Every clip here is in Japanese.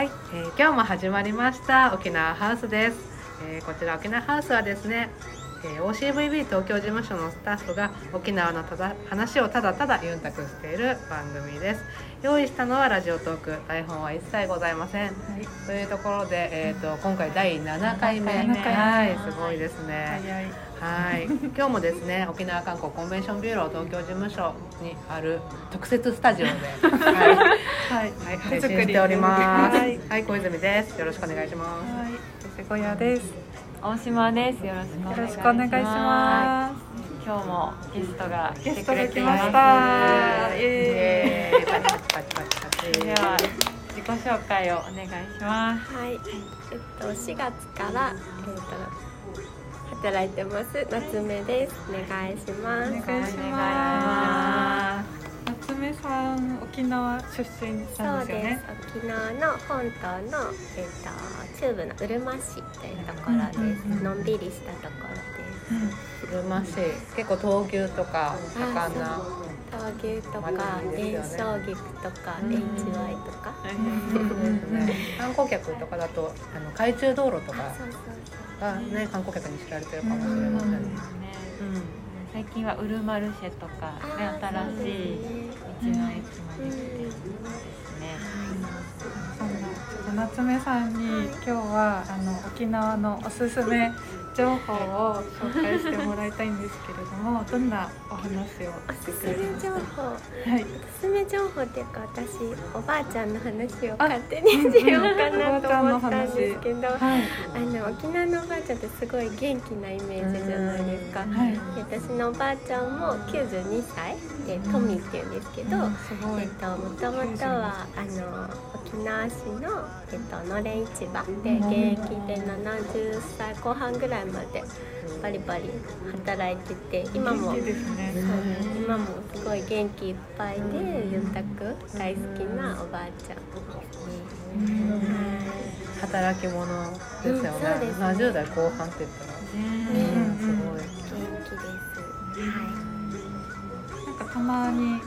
はい、えー今日も始まりました沖縄ハウスです、えーこちら沖縄ハウスはですね、えー OCVB 東京事務所のスタッフが沖縄のただ話をただただユンタクしている番組です。用意したのはラジオトーク台本は一切ございません。というところで、えー、と今回第7回目。7回目。はいすごいですね。はい、今日もですね沖縄観光コンベンションビューロー東京事務所にある特設スタジオで、はい。はい。はい、配信しております。ははい。い、小泉です。よろしくお願いしまはい。瀬小屋です大島です。よろしくお願いします。今日もゲストが来ゲスてくトが来まし。たイエエーイ。では自己紹介をお願いします。はい、えっと4月からえっと働いてます夏目です。お願いします。お願いします夏目さん沖縄出身そなんうでですよねす。沖縄の本島のえっと中部のうるま市というところです。うんうんうんのんびりしたところです。うましい。結構闘牛とか盛んな。闘牛とか伝承菊とかうん HY とか。観光客とかだとあの海中道路とかがね観光客に知られてるかもしれませんね。最近はウルマルシェとか。ね新しい道の駅もできてですね。夏目さんに今日はあの沖縄のおすすめ情報を紹介してもらいたいんですけれどもどんなお話をおすすめ情報。はい。おすすめ情報っていうか私おばあちゃんの話を勝手にしようかなと思ったんですけどあはい。の沖縄のおばあちゃんってすごい元気なイメージじゃないですか。はい。で私のおばあちゃんも92歳でトミっていうんですけど、もともとはあの沖縄市の、えっと、のれん市場でうん現役で70歳後半ぐらいまでバリバリ働いてて今もね今もすごい元気いっぱいでゆんたく大好きなおばあちゃんですね。働き者ですよね。うんね70代後半って言ったら、うんすごい。元気です。はなんかたまに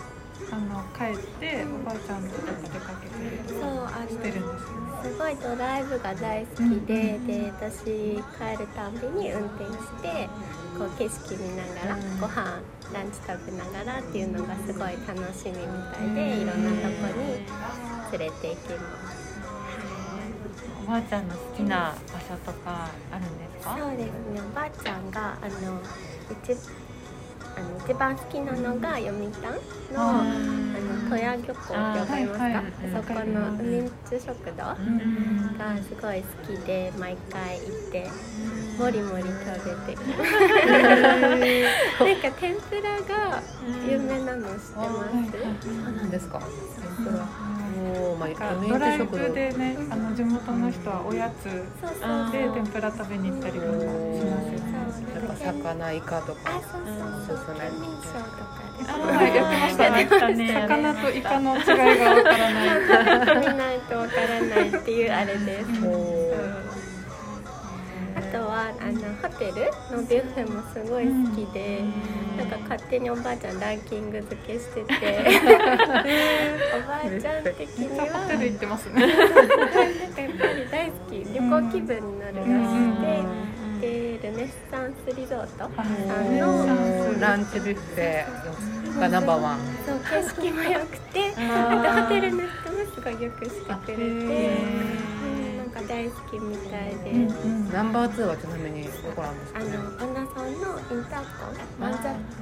あの帰っておばあちゃんとか出かけい。てそうあしてるんのですよねすごいドライブが大好きで、で私帰るたんびに運転してこう景色見ながら、うんご飯ランチ食べながらっていうのがすごい楽しみみたいでいろんなとこに連れて行きます。おばあちゃんの好きな場所とかあるんですか？そうですねおばあちゃんがあの一あの一番好きなのが読谷のあの戸谷漁港ってわかりますか、はいはいあそこの海んち食堂がうんすごい好きで毎回行ってもりもり食べてなんか天ぷらが有名なの知ってます、そうなんですか。天ぷら。おお、まあ、ドライ食堂。ブでねあの地元の人はおやつそうそうあで天ぷら食べに行ったりとかしますよね。そうやっぱ魚イカとあか。そうそうそう県民賞とかであはいやってましたね魚とイカの違いがわからない。食べてみないとわからないっていうあれです。あとはあのホテルのビュッフェもすごい好きで、なんか勝手におばあちゃんランキング付けしてて。おばあちゃん的にめっちゃホはテル行ってますね。なんかやっぱり大好き。旅行気分になるらしくて、でルネッサンスリゾート？あさんのランチビュッフェがナンバーワン。そう景色も良くてあとホテルの人もすごいよくしてくれて、うん、なんか大好きみたいで。うんナンバーツーはちなみにどこなんですかあ。の女さんのインターコンマンザ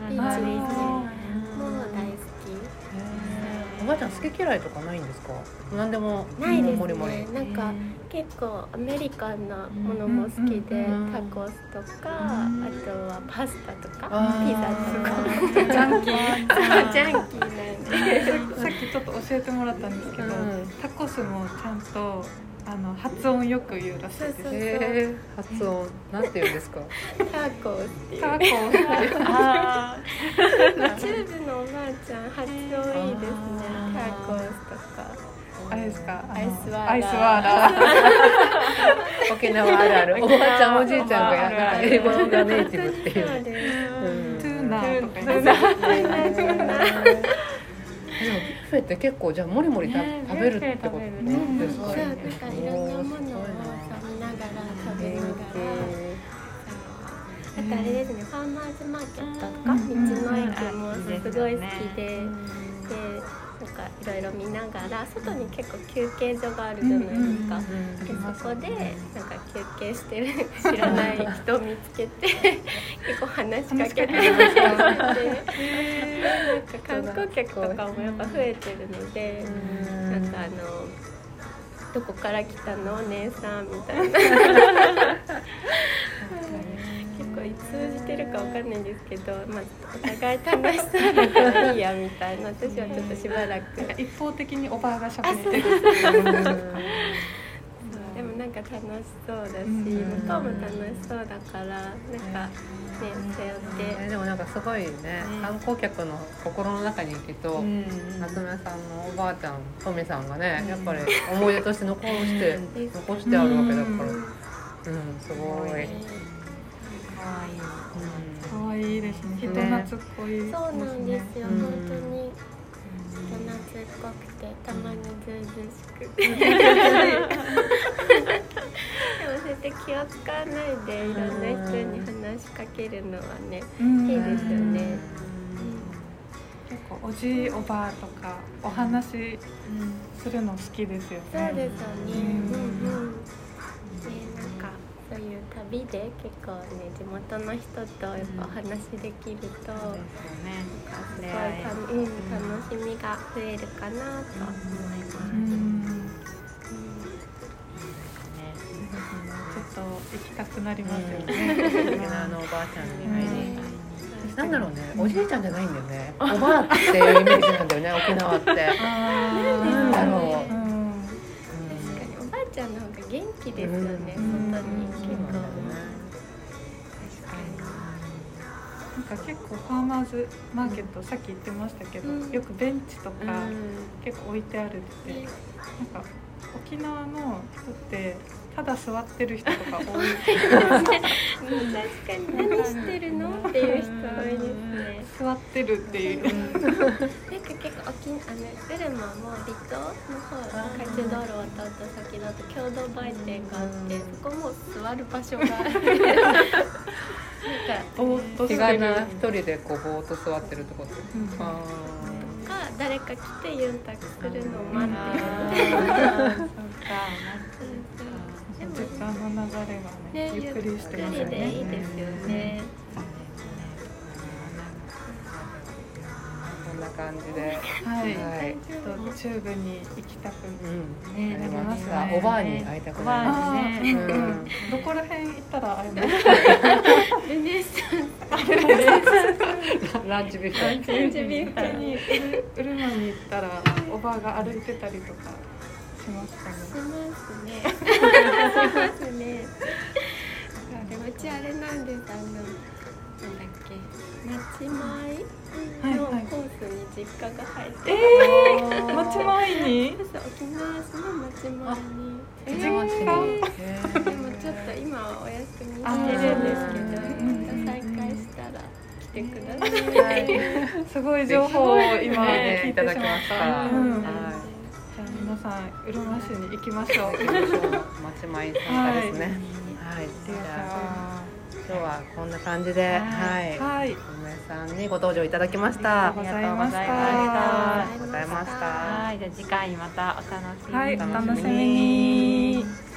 ビーあチですね。ーもう大好おばあちゃん好き嫌いとかないんですか？何でも。きないですもりもり。ねなんか結構アメリカンなものも好きでうんタコスとかあとはパスタとかピザとか。ジャンキー。そうジャンキー。なんでさっきちょっと教えてもらったんですけど、うん。タコスもちゃんとあの発音よく言うらしいです。発音。なんて言うんですか？タコスっていう。タコチューブのおばあちゃん発音いいですねタコスとか。あれですか？ Ice water。Ice water。沖縄あるある。おばあちゃんおじいちゃんがやある英語がネイティブっていそうう。ですうん。 Tuna とかトゥ言ってーナー tuna でもフェって結構じゃあもりもり食べるってことですかそうなんかいろんなものを見ながら食べながら。あとあれですね、ファーマーズマーケットとか、うん。道の駅もすごい好きで、かいろいろ見ながら、外に結構休憩所があるじゃないですか。でそこでなんか休憩してる知らない人を見つけて 結構話しかけてなんか観光客とかもやっぱ増えてるので、なんかあの「どこから来たの？お姉さん」みたいな 通じてるかわかんないんですけど、まあ、お互い楽しそうだからいいやみたいな。私はちょっとしばらく。一方的におばあが喋ってる。でもなんか楽しそうだし、うん。向こうも楽しそうだからなんかねそうやって、えでもなん。かすごいね観光客の心の中にきっとうん。夏目さん。のおばあちゃん。トミさん。がねやっぱり思い出として残してうん。残してあるわけだからうん。うん。すごい。可愛い。可愛いですね。人懐っこいそうなんですよ、うん本当に人懐っこくてたまにずうずうしくて。でもそうやって気を使わないでいろんな人に話しかけるのはね、うんいいですよね、結構おじいおばあとかお話しするの好きですよね。そうですよね。うんうんいう旅で結構ね地元の人とやっぱお話できると、そうですよね。すごいた、うん、楽しみが増えるかなと。思います。うん。ねちょっと行きたくなりますようん。ね、沖縄のおばあちゃん。に会いにねなん。だろうねおじいちゃん。じゃないん。だよねおばあっていうイメージなん。だよね沖縄ってあなん。だろううん。確かにおばあちゃん。の方が元気ですよね。うん。本当にんか結構ファーマーズマーケットさっき言ってましたけど、うん。よくベンチとかうん。結構置いてあるって、ねなんか沖縄の人ってただ座ってる人とか多い。確かに。何してるのっていう人多いですね。座ってるっていう、なんか結構沖あのグルマも離島の方海中道路を渡った先だと共同売店があってそこも座る場所があってなんかぼーっとしてる一人でこうぼーっと座ってるって。ことうん。あか誰か来てユンタクするのを待ってそうか 時間の流れがねねゆっくりしてますゆっくりでいいですよね。ーこんな感じで。はい、はい。ちょっとチューブに行きたくうん。ね。なりまおばあに会いたくなりまどこら辺行ったら会えます？ルネサンたランチビュッフェ。スランチビュッフ他ェに。ウルマに行ったらおばあが歩いてたりとかしますかねしますね。しますね。でもうちあれなんです。あのなんだっけ、町前のコースに実家が入って、えー、町前にそう沖縄市の町前に。え一番市にへーでもちょっと今はお休みしてるんですけど、うんまた再開したら来てください。すごい情報を今ね聞いた、うんじゃあ皆さんうるま市に行きましょう。行きましょう町前参加ですね。はい、じでゃあは今日はこんな感じではい。はい。梅さんにご登場いただきました。ありがとうございました。ありがとうございました。はいじゃあ次回またお楽しみに。はいお楽しみに